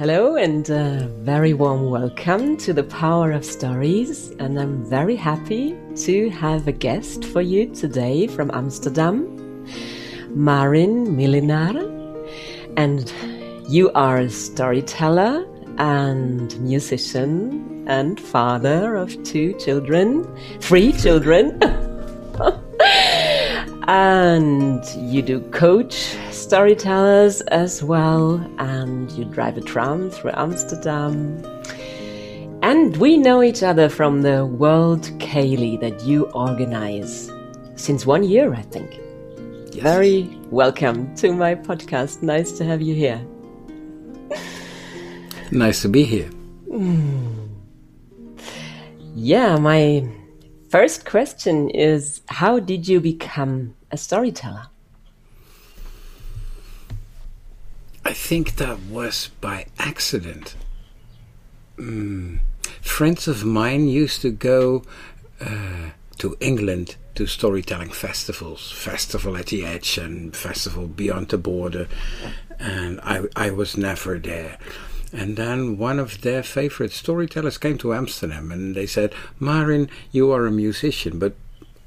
Hello and a very warm welcome to the Power of Stories. And I'm very happy to have a guest for you today from Amsterdam, Marin Milinar. And you are a storyteller and musician and father of two children, three children. and you do coach storytellers as well, and you drive a tram through Amsterdam. And we know each other from the World Ceilidh that you organize since one year, I think. Yes. Very welcome to my podcast. Nice to have you here. nice to be here. Mm. Yeah, my first question is How did you become a storyteller? I think that was by accident. Mm. Friends of mine used to go uh, to England to storytelling festivals, Festival at the Edge and Festival Beyond the Border, and I, I was never there. And then one of their favorite storytellers came to Amsterdam and they said, Marin, you are a musician, but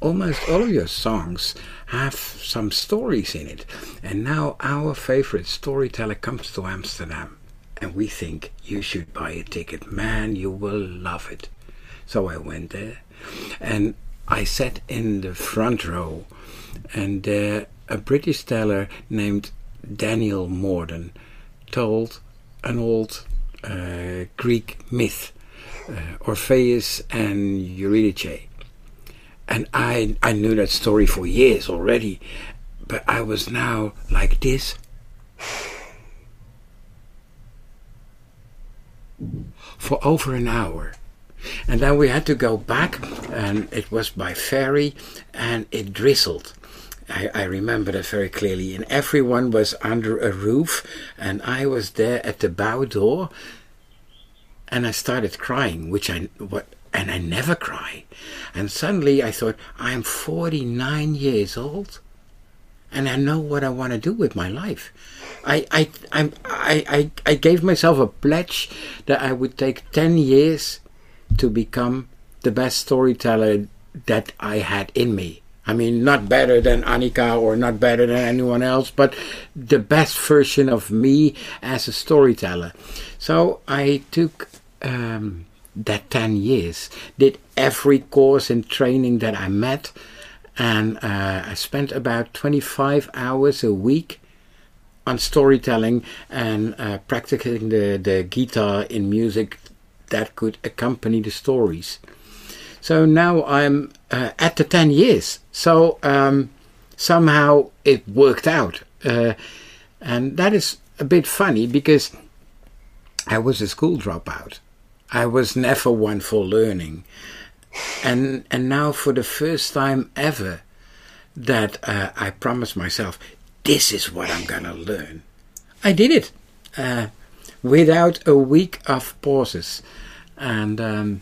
almost all of your songs have some stories in it. And now our favorite storyteller comes to Amsterdam, and we think you should buy a ticket. Man, you will love it. So I went there, and I sat in the front row, and uh, a British teller named Daniel Morden told an old uh, Greek myth, uh, Orpheus and Eurydice and I I knew that story for years already, but I was now like this. For over an hour. And then we had to go back, and it was by ferry, and it drizzled. I, I, remember that very clearly. And everyone was under a roof, and I was there at the bow door, and I started crying, which I what and I never cry. And suddenly I thought, I'm 49 years old and I know what I want to do with my life. I, I, I, I, I gave myself a pledge that I would take 10 years to become the best storyteller that I had in me. I mean, not better than Annika or not better than anyone else, but the best version of me as a storyteller. So I took um, that 10 years. Did every course and training that I met, and uh, I spent about 25 hours a week on storytelling and uh, practicing the, the guitar in music that could accompany the stories. So now I'm uh, at the 10 years. So um, somehow it worked out. Uh, and that is a bit funny because I was a school dropout. I was never one for learning. And, and now, for the first time ever, that uh, I promised myself, this is what I'm going to learn. I did it uh, without a week of pauses. And um,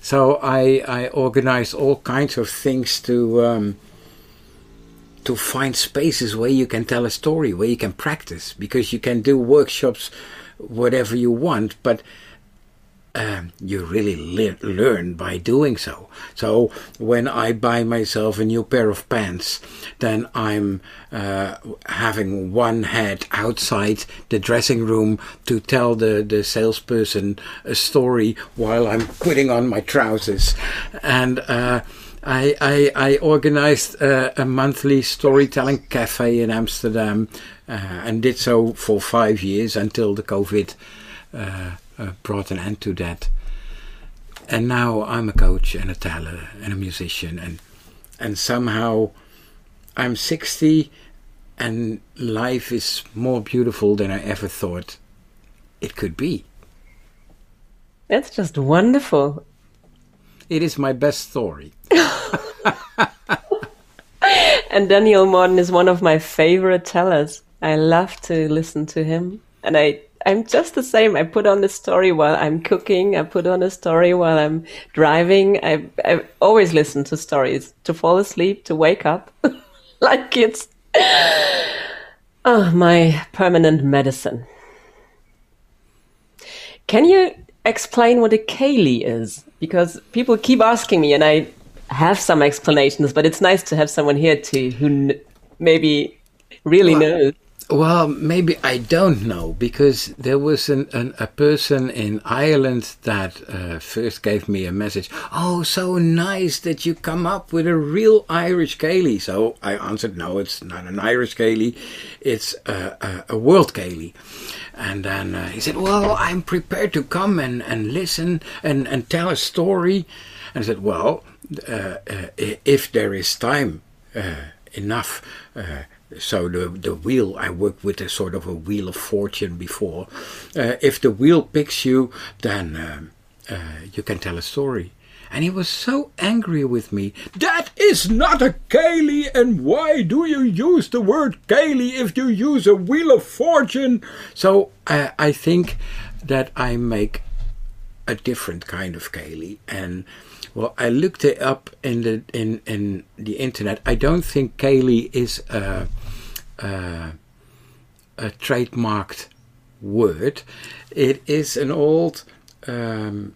so I, I organized all kinds of things to. Um, to find spaces where you can tell a story, where you can practice, because you can do workshops, whatever you want, but um, you really le- learn by doing so. So when I buy myself a new pair of pants, then I'm uh, having one head outside the dressing room to tell the, the salesperson a story while I'm putting on my trousers. And uh, I, I, I, organized a monthly storytelling cafe in Amsterdam uh, and did so for five years until the COVID uh, uh, brought an end to that. And now I'm a coach and a teller and a musician, and and somehow I'm 60, and life is more beautiful than I ever thought it could be. That's just wonderful. It is my best story. and Daniel Morden is one of my favorite tellers. I love to listen to him, and I I'm just the same. I put on a story while I'm cooking. I put on a story while I'm driving. I, I always listen to stories to fall asleep, to wake up, like it's oh, my permanent medicine. Can you explain what a ceilidh is? Because people keep asking me, and I have some explanations, but it's nice to have someone here too who maybe really well, knows. Well, maybe I don't know because there was an, an, a person in Ireland that uh, first gave me a message. Oh, so nice that you come up with a real Irish ceilidh. So I answered, no, it's not an Irish ceilidh, it's a, a, a world ceilidh. And then uh, he said, well, I'm prepared to come and, and listen and, and tell a story. And I said, well, uh, uh if there is time uh, enough uh, so the the wheel I worked with a sort of a wheel of fortune before. Uh, if the wheel picks you, then um, uh, you can tell a story. And he was so angry with me. That is not a ceilidh, and why do you use the word ceilidh if you use a wheel of fortune? So uh, I think that I make a different kind of ceilidh, and well, I looked it up in the in in the internet. I don't think ceilidh is a, a, a trademarked word. It is an old, um,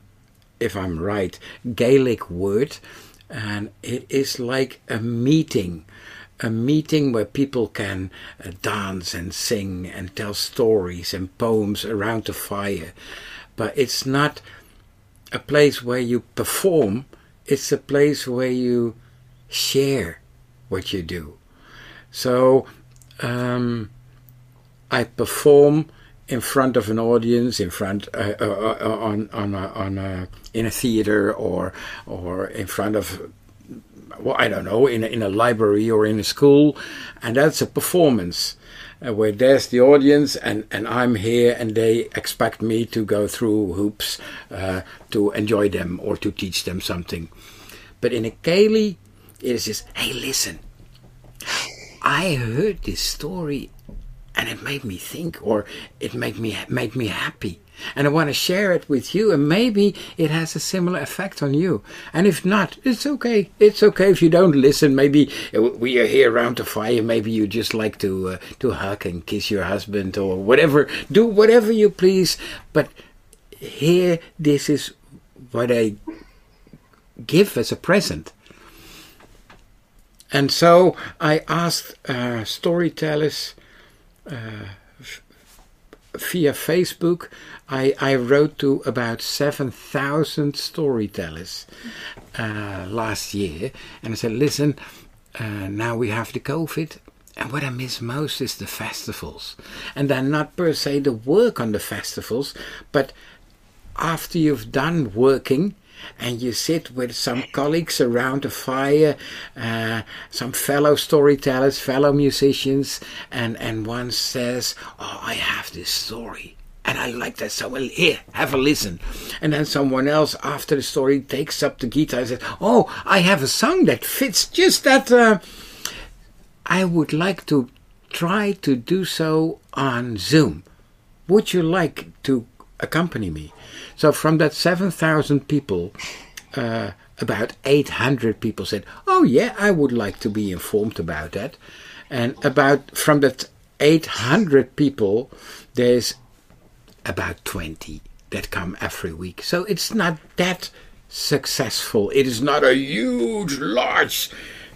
if I'm right, Gaelic word, and it is like a meeting a meeting where people can uh, dance and sing and tell stories and poems around the fire. But it's not a place where you perform, it's a place where you share what you do. So um, I perform in front of an audience, in front uh, uh, uh, on on a, on a, in a theater or or in front of well I don't know in a, in a library or in a school, and that's a performance uh, where there's the audience and, and I'm here and they expect me to go through hoops uh, to enjoy them or to teach them something. But in a ceilidh, it is just, hey, listen, I heard this story and it made me think or it made me made me happy and I want to share it with you, and maybe it has a similar effect on you. And if not, it's okay. It's okay if you don't listen. Maybe uh, we are here around the fire. Maybe you just like to uh, to hug and kiss your husband or whatever. Do whatever you please. But here, this is what I give as a present. And so I asked uh, storytellers. Uh, via Facebook, I, I wrote to about 7,000 storytellers uh, last year. And I said, listen, uh, now we have the COVID. And what I miss most is the festivals. And then not per se the work on the festivals, but after you've done working, and you sit with some colleagues around a fire, uh, some fellow storytellers, fellow musicians, and, and one says, Oh, I have this story. And I like that so well. Here, have a listen. And then someone else, after the story, takes up the guitar and says, Oh, I have a song that fits just that. Uh, I would like to try to do so on Zoom. Would you like to accompany me? So from that 7,000 people, uh, about 800 people said, "Oh yeah, I would like to be informed about that." And about from that 800 people, there's about 20 that come every week. So it's not that successful. It is not a huge, large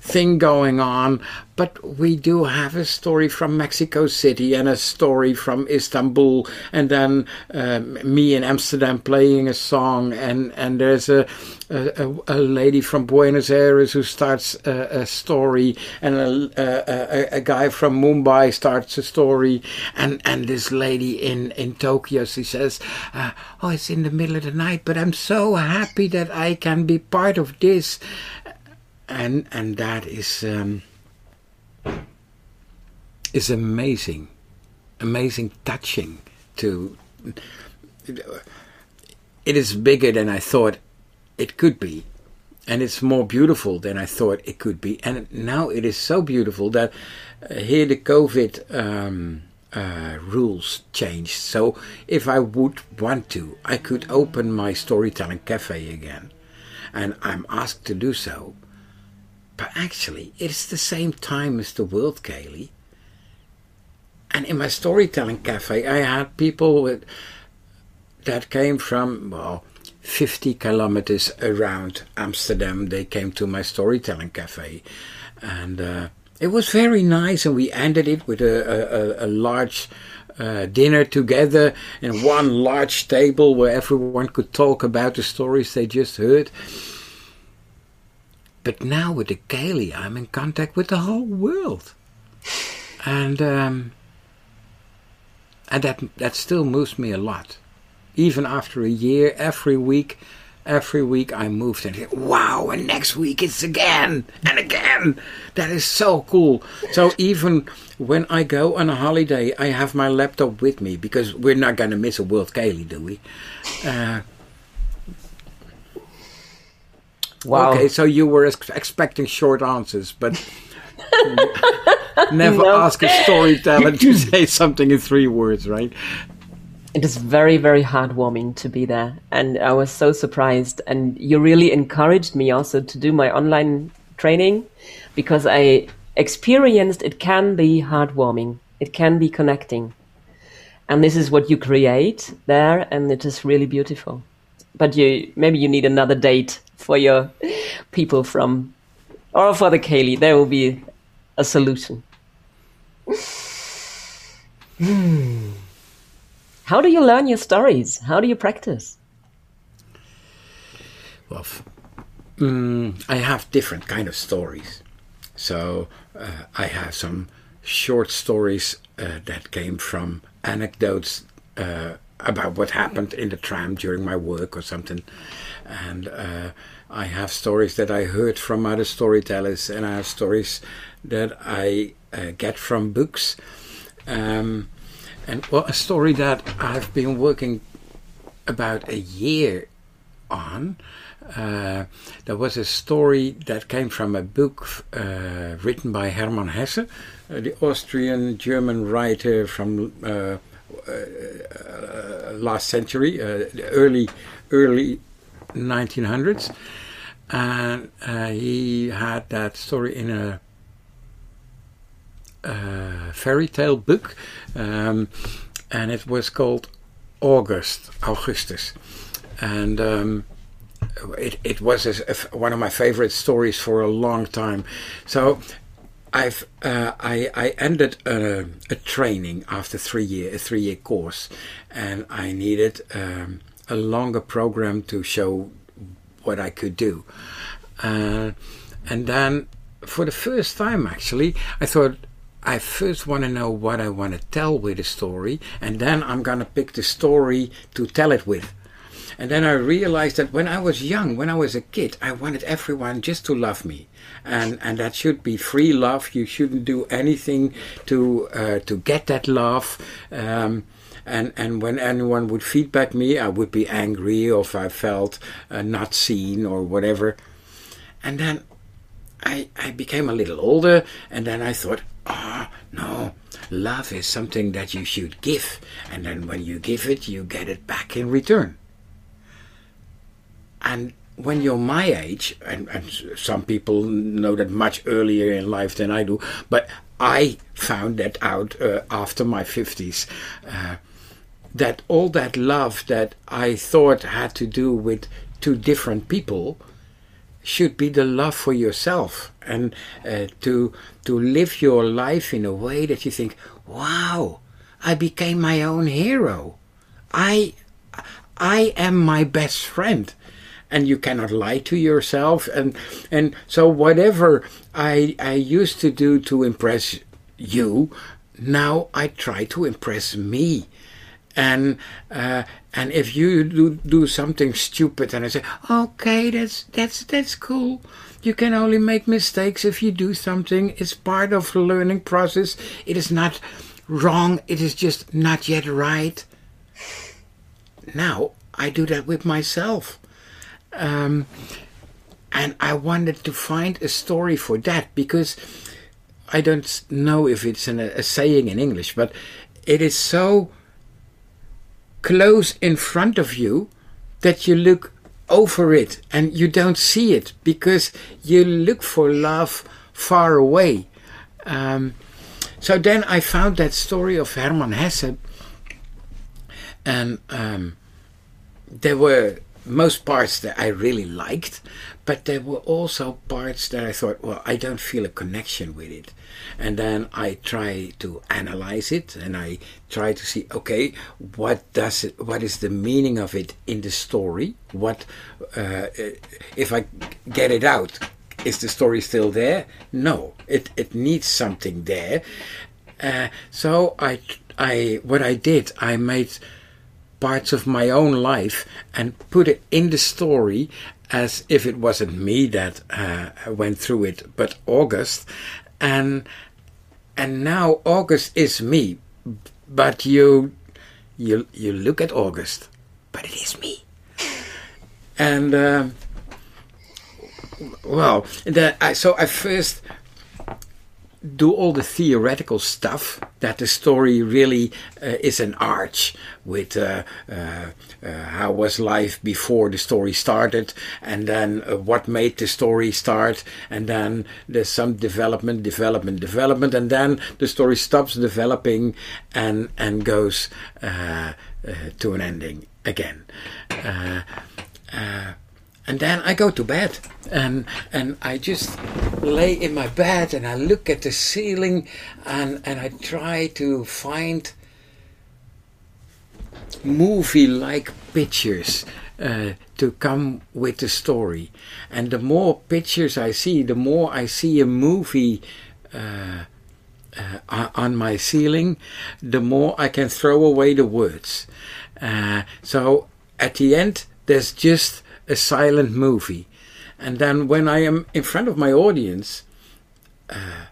thing going on, but we do have a story from Mexico City and a story from Istanbul, and then um, me in Amsterdam playing a song, and, and there's a, a, a lady from Buenos Aires who starts a, a story, and a, a, a, guy from Mumbai starts a story, and, and this lady in, in Tokyo, she says, uh, Oh, it's in the middle of the night, but I'm so happy that I can be part of this and and that is um, is amazing, amazing, touching. To it is bigger than I thought it could be, and it's more beautiful than I thought it could be. And now it is so beautiful that uh, here the COVID. Um, uh, rules changed. So if I would want to, I could open my storytelling cafe again. And I'm asked to do so. But actually, it's the same time as the World ceilidh. And in my storytelling cafe, I had people with that came from well 50 kilometers around Amsterdam. They came to my storytelling cafe, and uh, it was very nice. And we ended it with a, a, a large uh, dinner together in one large table where everyone could talk about the stories they just heard. But now with the ceilidh, I'm in contact with the whole world, and um, and that that still moves me a lot even after a year, every week, every week I moved and wow, and next week it's again and again. That is so cool. So even when I go on a holiday, I have my laptop with me because we're not going to miss a World ceilidh, do we? Uh, wow. Okay, so you were ex- expecting short answers, but never no. ask a storyteller to say something in three words, right? it is very very heartwarming to be there and i was so surprised and you really encouraged me also to do my online training because i experienced it can be heartwarming it can be connecting and this is what you create there and it is really beautiful but you maybe you need another date for your people from or for the ceilidh there will be a solution. How do you learn your stories? How do you practice? Well, um, I have different kind of stories. So uh, I have some short stories uh, that came from anecdotes uh, about what happened in the tram during my work or something, and uh, I have stories that I heard from other storytellers, and I have stories that I uh, get from books. Um, and well, a story that I've been working about a year on. Uh, there was a story that came from a book uh, written by Hermann Hesse, uh, the Austrian German writer from uh, uh, uh, last century, the early early 1900s, and he had that story in a uh, fairy tale book, um, and it was called August, Augustus, and um, it it was a, a, one of my favorite stories for a long time. So. I've uh, I I ended a, a, training after three year a three year course, and I needed um, a longer program to show what I could do, uh, and then for the first time actually I thought I first want to know what I want to tell with the story, and then I'm going to pick the story to tell it with. And then I realized that when I was young, when I was a kid, I wanted everyone just to love me, and and that should be free love. You shouldn't do anything to uh, to get that love. Um, and and when anyone would feedback me, I would be angry, or if I felt uh, not seen, or whatever. And then I I became a little older, and then I thought, Ah, no. Love is something that you should give, and then when you give it, you get it back in return. And when you're my age, and, and some people know that much earlier in life than I do, but I found that out uh, after my 50s. Uh, that all that love that I thought had to do with two different people should be the love for yourself and uh, to to live your life in a way that you think wow i became my own hero. I i am my best friend. And you cannot lie to yourself and and so whatever i i used to do to impress you now i try to impress me and uh, and if you do do something stupid and I say okay that's that's that's cool. You can only make mistakes if you do something. It's part of the learning process. It is not wrong. It is just not yet right. Now I do that with myself. Um, and I wanted to find a story for that because I don't know if it's an, a saying in English but it is so close in front of you that you look over it and you don't see it because you look for love far away. Um, so then I found that story of Hermann Hesse, and um, there were most parts that I really liked, but there were also parts that I thought, well, I don't feel a connection with it. And then I try to analyze it and I try to see, okay, what does it, what is the meaning of it in the story? What, uh, if I get it out, is the story still there? No, it, it needs something there. Uh, so I, I, what I did, I made parts of my own life and put it in the story as if it wasn't me that uh, went through it, but August, and and now August is me, but you you you look at August, but it is me, and uh, well, the, I, so I first do all the theoretical stuff that the story really uh, is an arch with uh, uh, uh how was life before the story started and then uh, what made the story start and then there's some development development development and then the story stops developing and and goes uh, to an ending again and then I go to bed and and I just lay in my bed and I look at the ceiling and and I try to find movie like pictures uh, to come with the story. And the more pictures I see the more I see a movie uh, uh, on my ceiling the more I can throw away the words. Uh, so at the end there's just a silent movie. And then when I am in front of my audience, uh,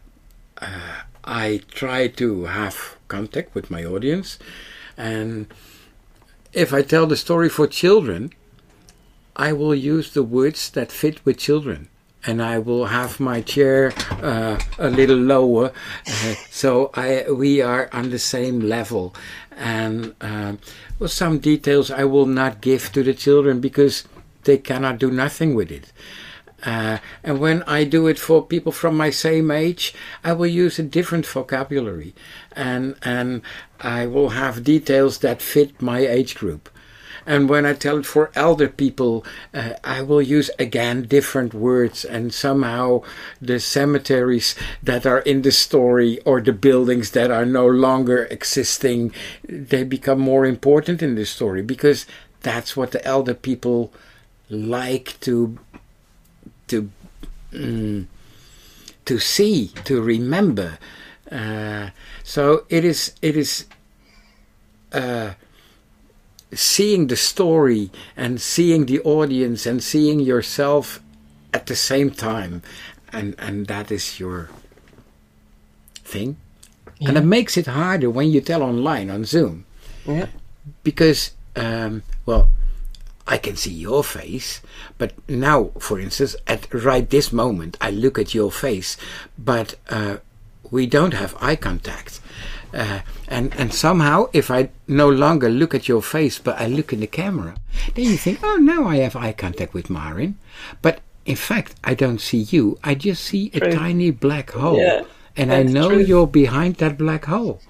uh, I try to have contact with my audience. And if I tell the story for children, I will use the words that fit with children. And I will have my chair uh, a little lower, uh, so I we are on the same level. And uh, well, some details I will not give to the children because they cannot do nothing with it. Uh, and when I do it for people from my same age, I will use a different vocabulary, and and I will have details that fit my age group. And when I tell it for elder people, uh, I will use again different words, and somehow the cemeteries that are in the story or the buildings that are no longer existing, they become more important in the story because that's what the elder people like to to mm, to see to remember. Uh, so it is it is uh, seeing the story and seeing the audience and seeing yourself at the same time. And and that is your thing. Yeah. and it makes it harder when you tell online on zoom. Yeah. Because um, well I can see your face, but now, for instance, at right this moment, I look at your face, but uh, we don't have eye contact. Uh, and and somehow, if I no longer look at your face, but I look in the camera, then you think, oh, now I have eye contact with Marin. But in fact, I don't see you. I just see true. a tiny black hole, yeah, and I know true. you're behind that black hole.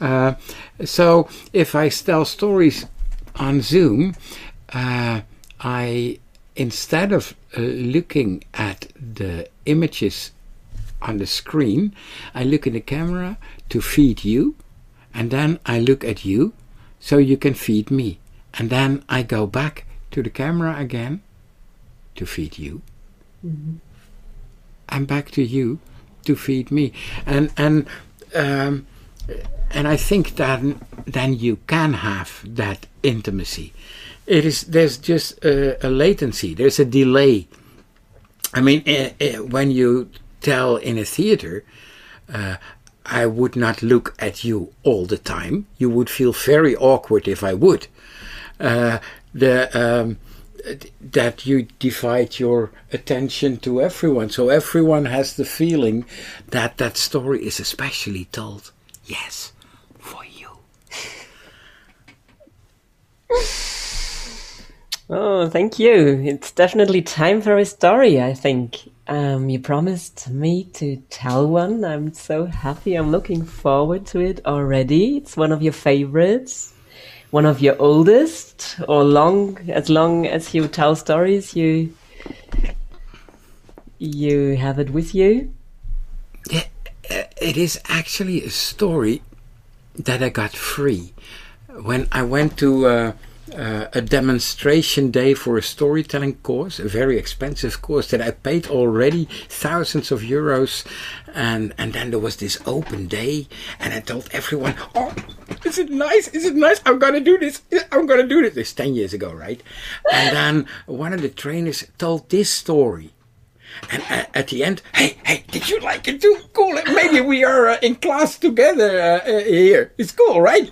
Uh, so if I tell stories on Zoom, uh, I instead of uh, looking at the images on the screen, I look in the camera to feed you, and then I look at you so you can feed me. And then I go back to the camera again to feed you. Mm-hmm. And back to you to feed me. And and um, and I think that then you can have that intimacy it is there's just a, a latency. There's a delay. I mean uh, uh, when you tell in a theater uh, i would not look at you all the time. You would feel very awkward if i would. Uh, the um, that you divide your attention to everyone. So everyone has the feeling that that story is especially told. Yes for you Oh, thank you. It's definitely time for a story, I think. Um, you promised me to tell one. I'm so happy. I'm looking forward to it already. It's one of your favorites, one of your oldest. or long, as long as you tell stories, you you have it with you. Yeah, uh, it is actually a story that I got free when I went to. Uh, uh, a demonstration day for a storytelling course, a very expensive course that I paid already thousands of euros. And, and then there was this open day, and I told everyone, Oh, is it nice? Is it nice? I'm gonna do this. I'm gonna do this. It's 10 years ago, right? And then one of the trainers told this story. And at the end, hey, hey, did you like it too? Cool. Maybe we are uh, in class together uh, uh, here. It's cool, right?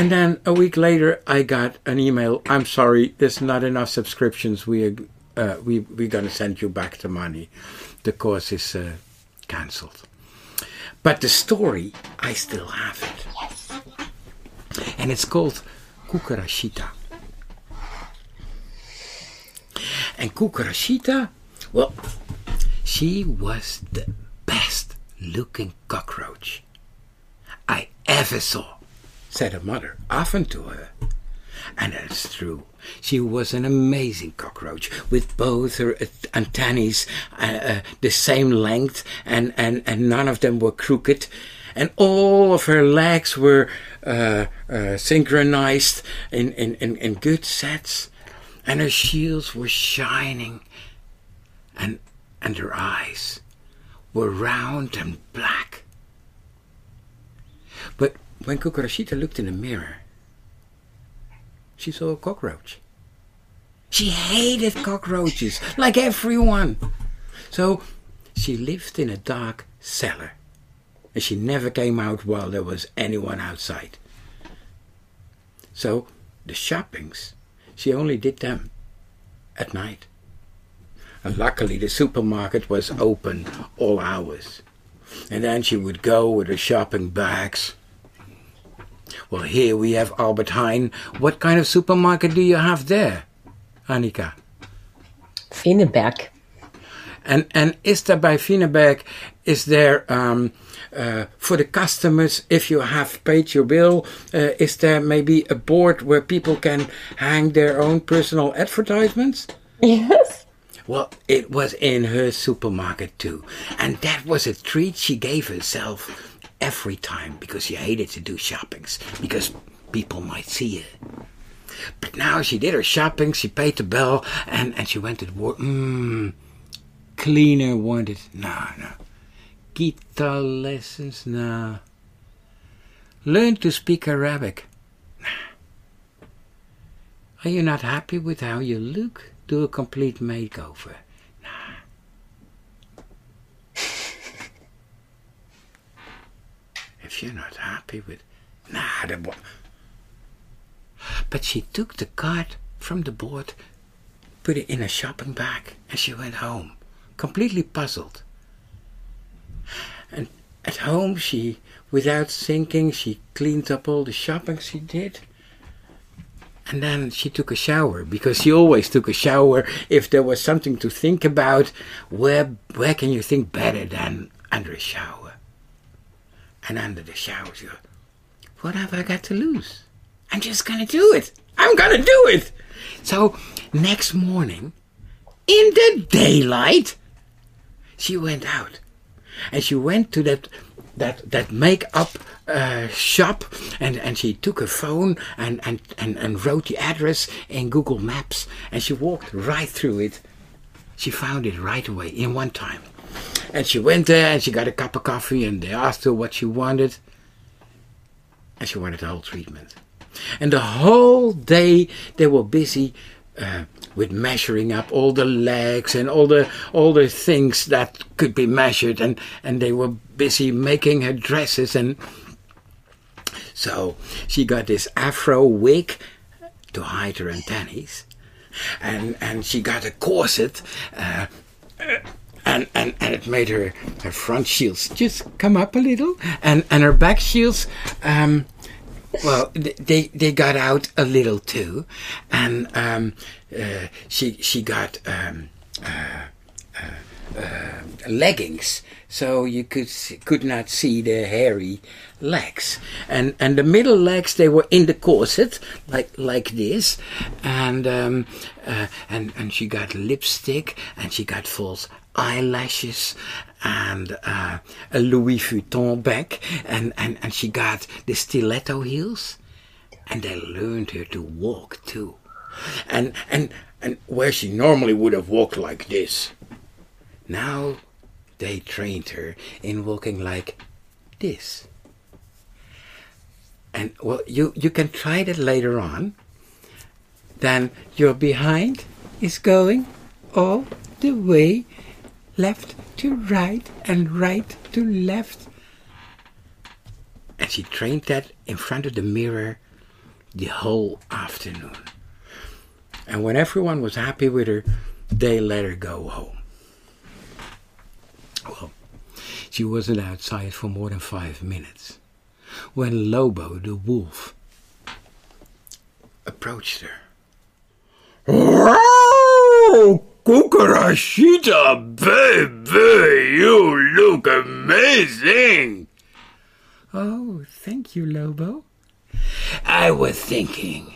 And then a week later, I got an email. I'm sorry, there's not enough subscriptions. We uh, we we're gonna send you back the money. The course is uh, cancelled. But the story, I still have it. And it's called Cucarachita. And Cucarachita, well, she was the best looking cockroach I ever saw said her mother often to her. And that's true. She was an amazing cockroach with both her antennae uh, uh, the same length, and, and, and none of them were crooked. And all of her legs were uh, uh synchronized in, in, in, in good sets, and her shields were shining, and, and her eyes were round and black. But when Cucarachita looked in the mirror, she saw a cockroach. She hated cockroaches, like everyone. So she lived in a dark cellar, and she never came out while there was anyone outside. So the shoppings, she only did them at night. And luckily, the supermarket was open all hours. And then she would go with her shopping bags well, here we have Albert Heijn. What kind of supermarket do you have there, Annika? Feneberg. And and is there by Feneberg, is there um, uh, for the customers, if you have paid your bill, uh, is there maybe a board where people can hang their own personal advertisements? Yes. Well, it was in her supermarket too. And that was a treat she gave herself every time because she hated to do shoppings because people might see it. But now she did her shopping, she paid the bill, and, and she went to the work. Mmm, cleaner wanted. No, no. Guitar lessons? No. Learn to speak Arabic? Nah. Are you not happy with how you look? Do a complete makeover. If you're not happy with, nah, the boy. But she took the card from the board, put it in a shopping bag, and she went home, completely puzzled. And at home, she, without thinking, she cleaned up all the shopping she did. And then she took a shower because she always took a shower if there was something to think about. Where where can you think better than under a shower? And under the go, what have I got to lose? I'm just gonna do it. I'm gonna do it. So next morning, in the daylight, she went out, and she went to that that that makeup uh, shop, and and she took her phone and, and and and wrote the address in Google Maps, and she walked right through it. She found it right away in one time. And she went there and she got a cup of coffee and they asked her what she wanted. And she wanted the whole treatment. And the whole day they were busy uh, with measuring up all the legs and all the all the things that could be measured and, and they were busy making her dresses and so she got this afro wig to hide her antennae and and she got a corset uh, and, and, and it made her, her front shields just come up a little, and, and her back shields, um, well, they they got out a little too, and um, uh, she she got um, uh, uh, uh, leggings, so you could could not see the hairy legs. And and the middle legs they were in the corset like like this, and um, uh, and and she got lipstick and she got false eyelashes and uh, a Louis Vuitton bag, and, and, and she got the stiletto heels, and they learned her to walk too, and and and where she normally would have walked like this, now they trained her in walking like this. And well, you you can try that later on. Then your behind is going all the way left to right and right to left. And she trained that in front of the mirror the whole afternoon. And when everyone was happy with her, they let her go home. Well, she wasn't outside for more than five minutes when Lobo the wolf approached her. Cucarachita, baby, you look amazing. Oh, thank you, Lobo. I was thinking,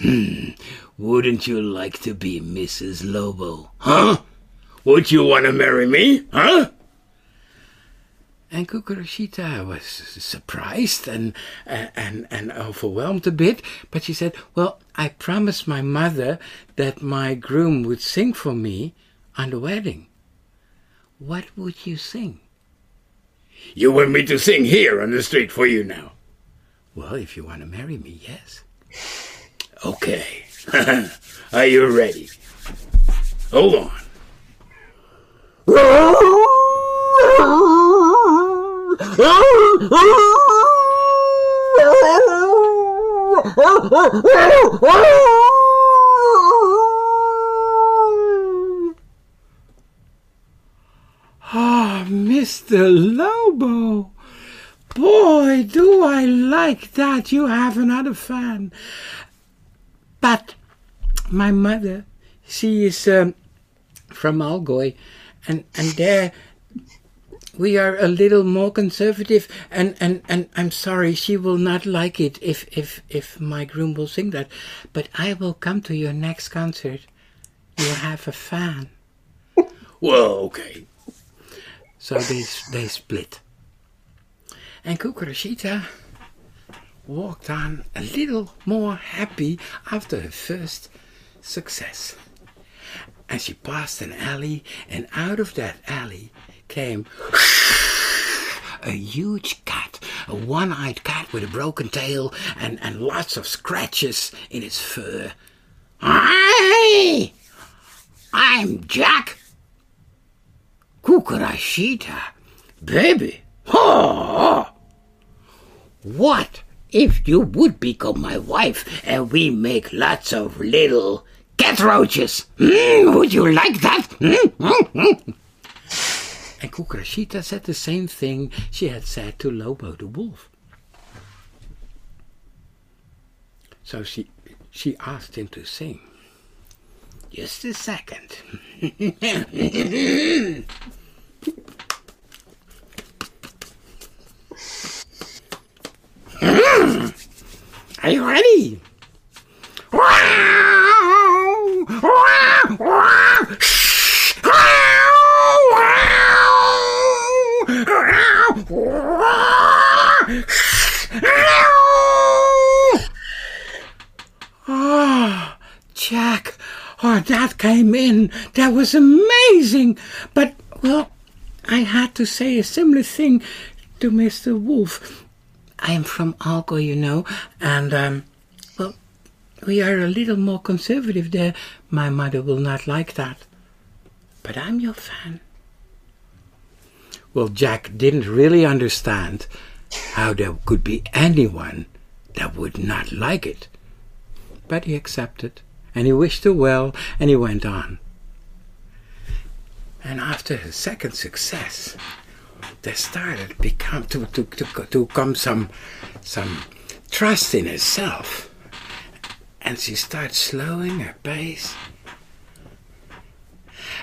hmm, wouldn't you like to be Mrs. Lobo? Huh? Would you want to marry me? Huh? And Cucarachita was surprised and, and, and overwhelmed a bit, but she said, Well, I promised my mother that my groom would sing for me on the wedding. What would you sing? You want me to sing here on the street for you now? Well, if you want to marry me, yes. Okay. Are you ready? Hold on. Ah, Mr. Lobo. Boy, do I like that. You have another fan. But my mother, she is um, from Allgäu, and, and there we are a little more conservative and, and, and I'm sorry she will not like it if, if if my groom will sing that. But I will come to your next concert. You'll have a fan. well, okay. So they they split. And Cucarachita walked on a little more happy after her first success. And she passed an alley, and out of that alley came a huge cat, a one eyed cat with a broken tail and, and lots of scratches in its fur. Hi! I'm Jack. Cucarachita. Baby. Oh! What if you would become my wife and we make lots of little cat roaches? Mm, would you like that? Mm, mm, and Cucarachita said the same thing she had said to Lobo the wolf. So she, she asked him to sing. Just a second. Are you ready? Oh, Jack, oh, that came in. That was amazing. But, well, I had to say a similar thing to Mr. Wolf. I am from Allgäu, you know, and, um, well, we are a little more conservative there. My mother will not like that. But I'm your fan. Well, Jack didn't really understand how there could be anyone that would not like it. But he accepted, and he wished her well, and he went on. And after his second success, there started become to, to, to, to come some some trust in herself. And she started slowing her pace.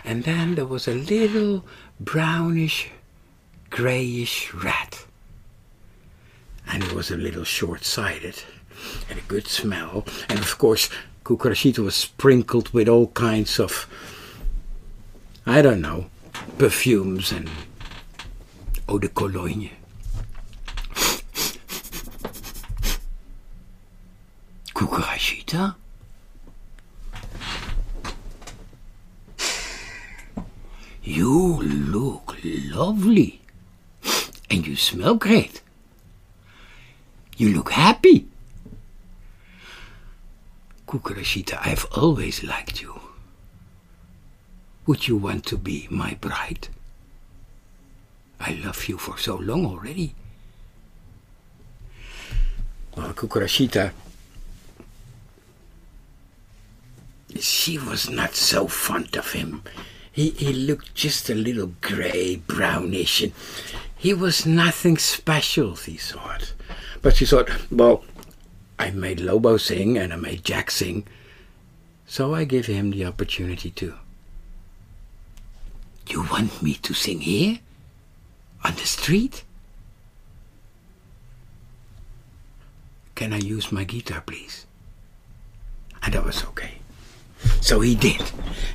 And then there was a little brownish, grayish rat. And it was a little short sighted, and a good smell. And of course, Cucarachita was sprinkled with all kinds of, I don't know, perfumes and eau de cologne. Cucarachita? You look lovely. And you smell great. You look happy. Cucarachita, I've always liked you. Would you want to be my bride? I love you for so long already. Ah, well, Cucarachita, she was not so fond of him. He, he looked just a little grey, brownish, and he was nothing special, she thought. But she thought, well, I made Lobo sing and I made Jack sing, so I give him the opportunity too. You want me to sing here? On the street? Can I use my guitar, please? And that was okay. So he did.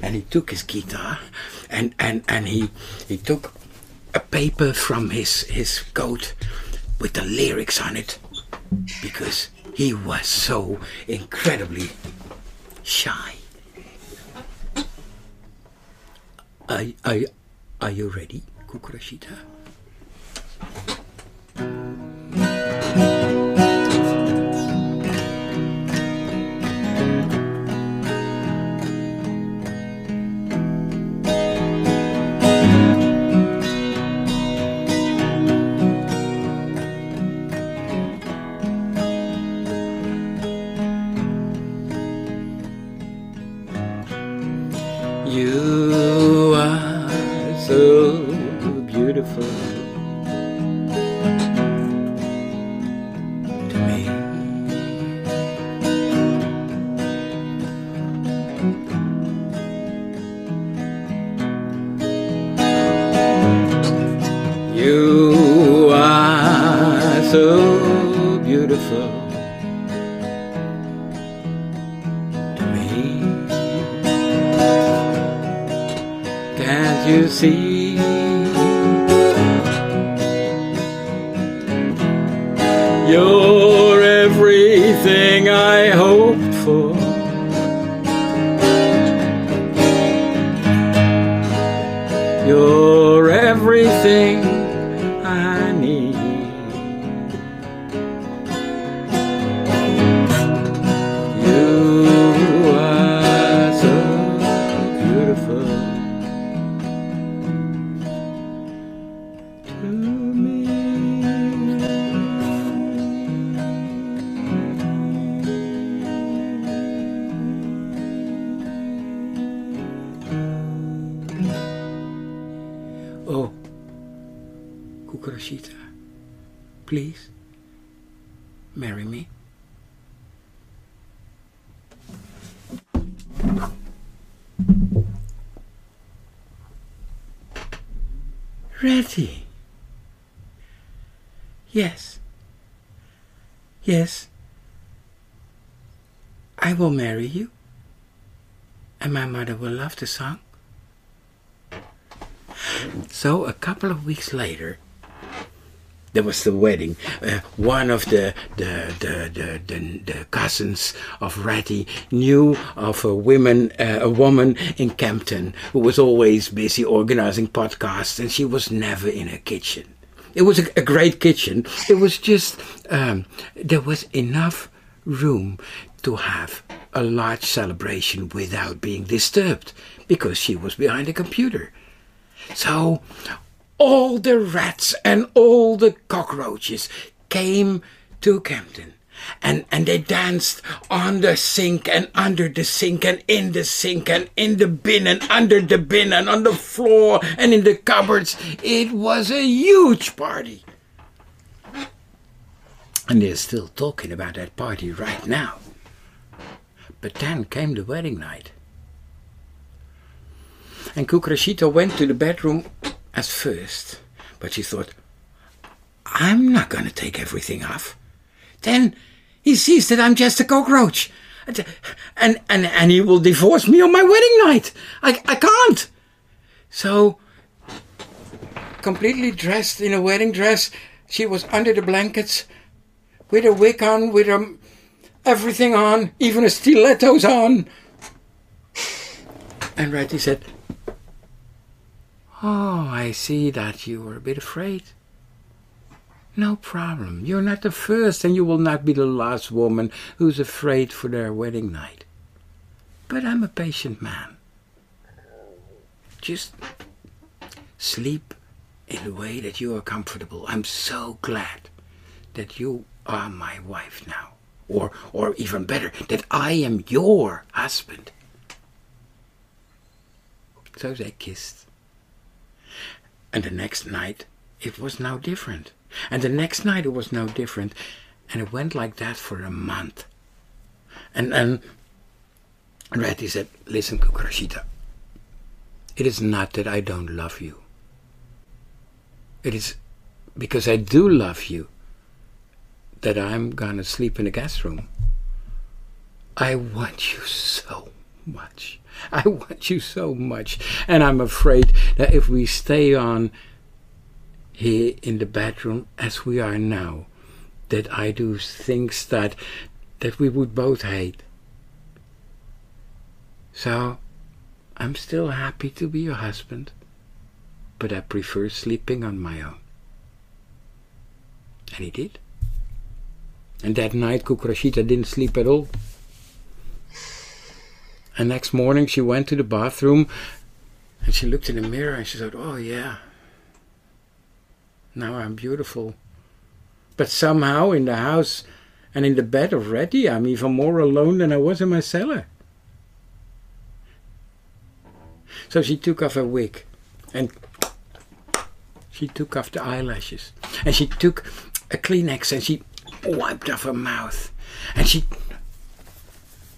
And he took his guitar and, and, and he, he took a paper from his, his coat with the lyrics on it because he was so incredibly shy. Are, are, are you ready, Cucarachita? Can't you see? You're marry you. And my mother will love the song. So a couple of weeks later, there was the wedding. Uh, one of the the, the the, the the cousins of Ratty knew of a woman uh, a woman in Campton who was always busy organizing podcasts, and she was never in her kitchen. It was a, a great kitchen. It was just um, there was enough room to have a large celebration without being disturbed because she was behind a computer. So all the rats and all the cockroaches came to Campton. And, and they danced on the sink and under the sink and in the sink and in the bin and under the bin and on the floor and in the cupboards. It was a huge party. And they're still talking about that party right now. But then came the wedding night. And Cucarachita went to the bedroom as first, but she thought, I'm not going to take everything off. Then he sees that I'm just a cockroach. And, and, and, and he will divorce me on my wedding night. I, I can't. So, completely dressed in a wedding dress, she was under the blankets with a wig on, with her, everything on, even a stilettos on. And Ratty said, Oh, I see that you were a bit afraid. No problem. You're not the first, and you will not be the last woman who's afraid for their wedding night. But I'm a patient man. Just sleep in the way that you are comfortable. I'm so glad that you are my wife now. Or, or even better, that I am your husband. So they kissed. And the next night, it was now different. And the next night, it was now different. And it went like that for a month. And and Ratty said, Listen, Cucarachita, it is not that I don't love you. It is because I do love you that I'm gonna sleep in the guest room. I want you so much. I want you so much. And I'm afraid that if we stay on here in the bedroom as we are now, that I do things that that we would both hate. So I'm still happy to be your husband, but I prefer sleeping on my own. And he did. And that night Cucarachita didn't sleep at all. And next morning she went to the bathroom and she looked in the mirror and she said, Oh, yeah, now I'm beautiful. But somehow in the house and in the bed of Ratty, I'm even more alone than I was in my cellar. So she took off her wig and she took off the eyelashes and she took a Kleenex and she wiped off her mouth and she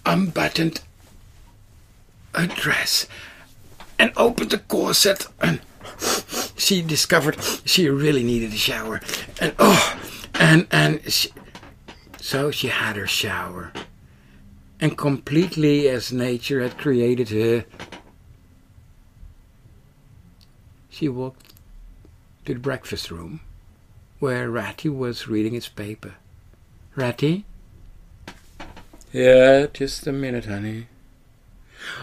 unbuttoned a dress and opened the corset and she discovered she really needed a shower. And oh and and she, so she had her shower. And completely as nature had created her she walked to the breakfast room where Ratty was reading his paper Ratty yeah just a minute honey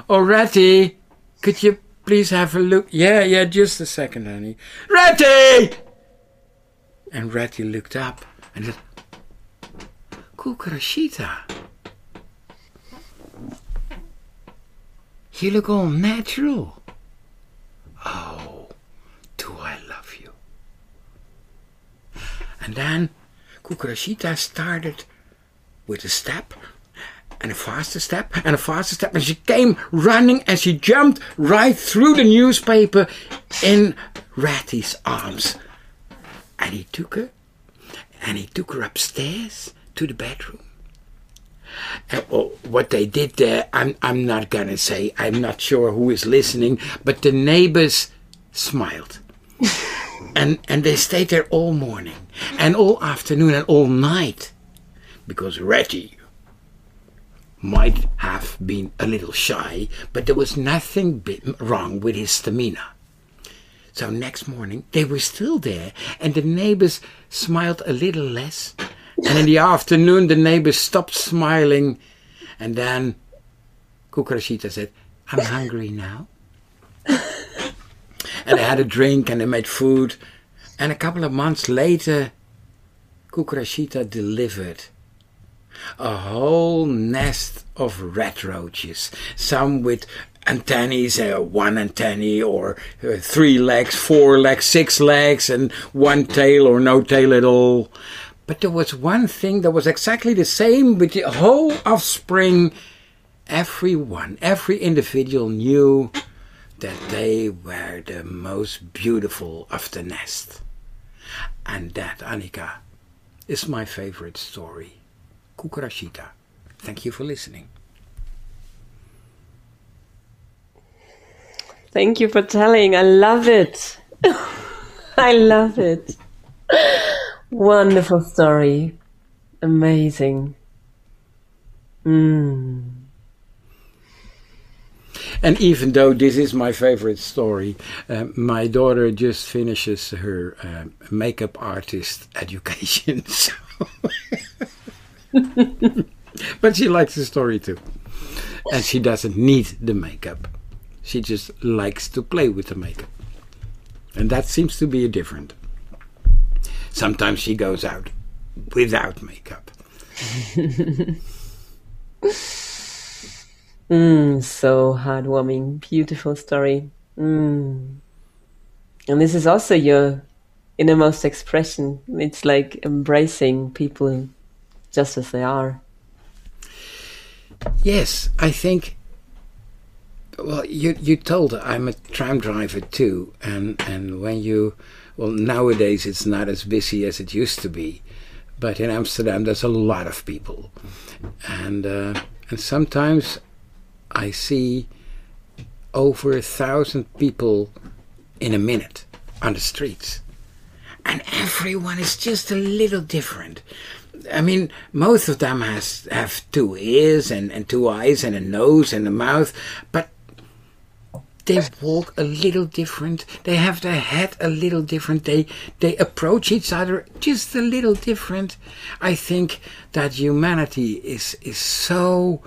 oh Ratty could you please have a look? Yeah, yeah, just a second, honey. Ratty! And Ratty looked up and said, Cucarachita. You look all natural. Oh, do I love you. And then Cucarachita started with a step and a faster step and a faster step. And she came running and she jumped right through the newspaper in Ratty's arms. And he took her and he took her upstairs to the bedroom. And, well, what they did there, I'm, I'm not gonna say, I'm not sure who is listening, but the neighbors smiled. and, and they stayed there all morning and all afternoon and all night because Ratty might have been a little shy, but there was nothing wrong with his stamina. So next morning they were still there, and the neighbors smiled a little less. And in the afternoon the neighbors stopped smiling, and then Cucarachita said, I'm hungry now. and they had a drink and they made food. And a couple of months later, Cucarachita delivered a whole nest of red roaches, some with antennae, uh, one antennae, or uh, three legs, four legs, six legs, and one tail or no tail at all. But there was one thing that was exactly the same with the whole offspring. Everyone, every individual knew that they were the most beautiful of the nest. And that, Annika, is my favorite story. Cucarachita. Thank you for listening. Thank you for telling. I love it. I love it. Wonderful story. Amazing. Mm. And even though this is my favorite story, uh, my daughter just finishes her uh, makeup artist education. So but she likes the story too. And she doesn't need the makeup. She just likes to play with the makeup. And that seems to be a different. Sometimes she goes out without makeup. mm, so heartwarming, beautiful story. Mm. And this is also your innermost expression. It's like embracing people just as they are. Yes, I think. Well, you you told I'm a tram driver too, and and when you well nowadays it's not as busy as it used to be, but in Amsterdam there's a lot of people, and uh, and sometimes I see over a thousand people in a minute on the streets, and everyone is just a little different. I mean, most of them has have two ears and, and two eyes and a nose and a mouth, but they walk a little different. They have their head a little different. They they approach each other just a little different. I think that humanity is is so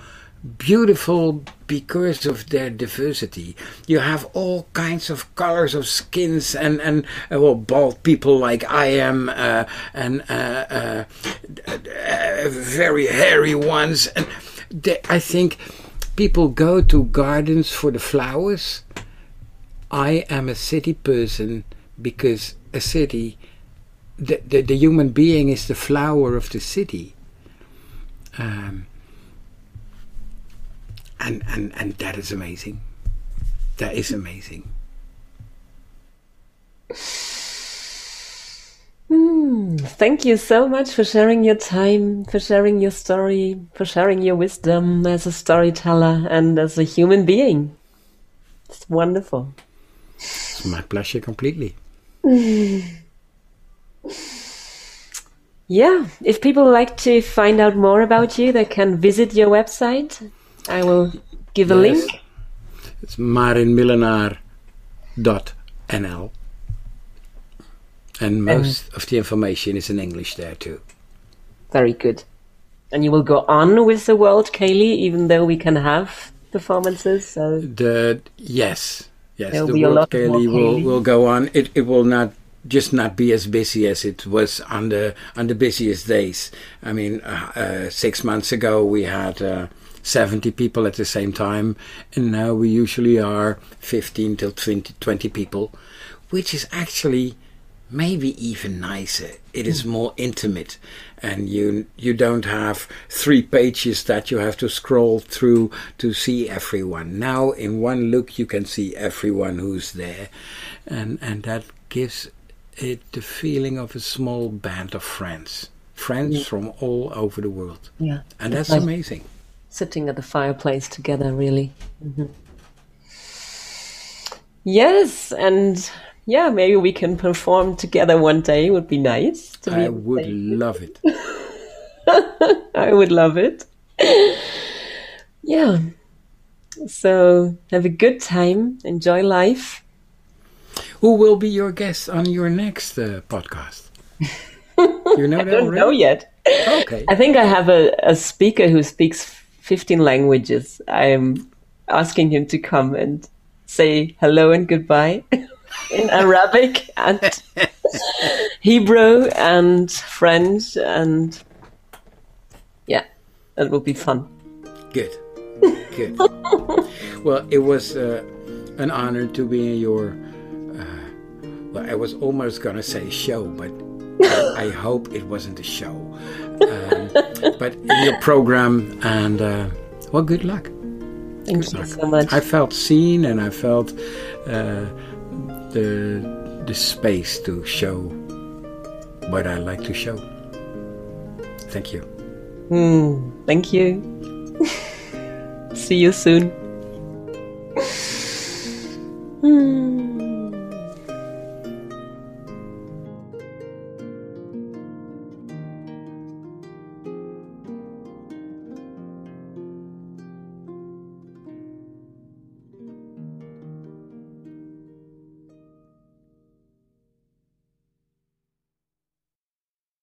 beautiful because of their diversity. You have all kinds of colors of skins and and uh, well bald people like I am uh, and uh, uh, uh very hairy ones and they, I think people go to gardens for the flowers. I am a city person because a city the, the, the human being is the flower of the city. Um, and and and that is amazing. That is amazing. Mm, thank you so much for sharing your time, for sharing your story, for sharing your wisdom as a storyteller and as a human being. It's wonderful. It's my pleasure completely. yeah, if people like to find out more about you, they can visit your website I will give a yes. link. It's marinmillenaar.nl. And most of the information is in English there too. Very good. And you will go on with the World Ceilidh, even though we can have performances. So the yes, yes, the World Ceilidh will will go on. It it will not just not be as busy as it was on the on the busiest days. I mean, uh, uh, six months ago we had. Uh, 70 people at the same time, and now we usually are 15 till 20, 20 people, which is actually maybe even nicer. It is hmm. more intimate, and you you don't have three pages that you have to scroll through to see everyone. Now, in one look, you can see everyone who's there, and and that gives it the feeling of a small band of friends, friends yeah. from all over the world. Yeah, and that's amazing sitting at the fireplace together, really. Mm-hmm. Yes, and yeah, maybe we can perform together one day. Would be nice. To I would love it. I would love it. yeah. So have a good time. Enjoy life. Who will be your guest on your next uh, podcast? You know I don't already? know yet. Okay. I think I have a, a speaker who speaks 15 languages. I'm asking him to come and say hello and goodbye in Arabic and Hebrew and French and yeah, that will be fun. Good. Good. well, it was uh, an honor to be in your. Uh, well, I was almost gonna say show, but I, I hope it wasn't a show um, but your program and uh, well, good luck. Thank good you luck. so much. I felt seen and I felt uh, the the space to show what I like to show. Thank you. Mm, thank you. See you soon. mm.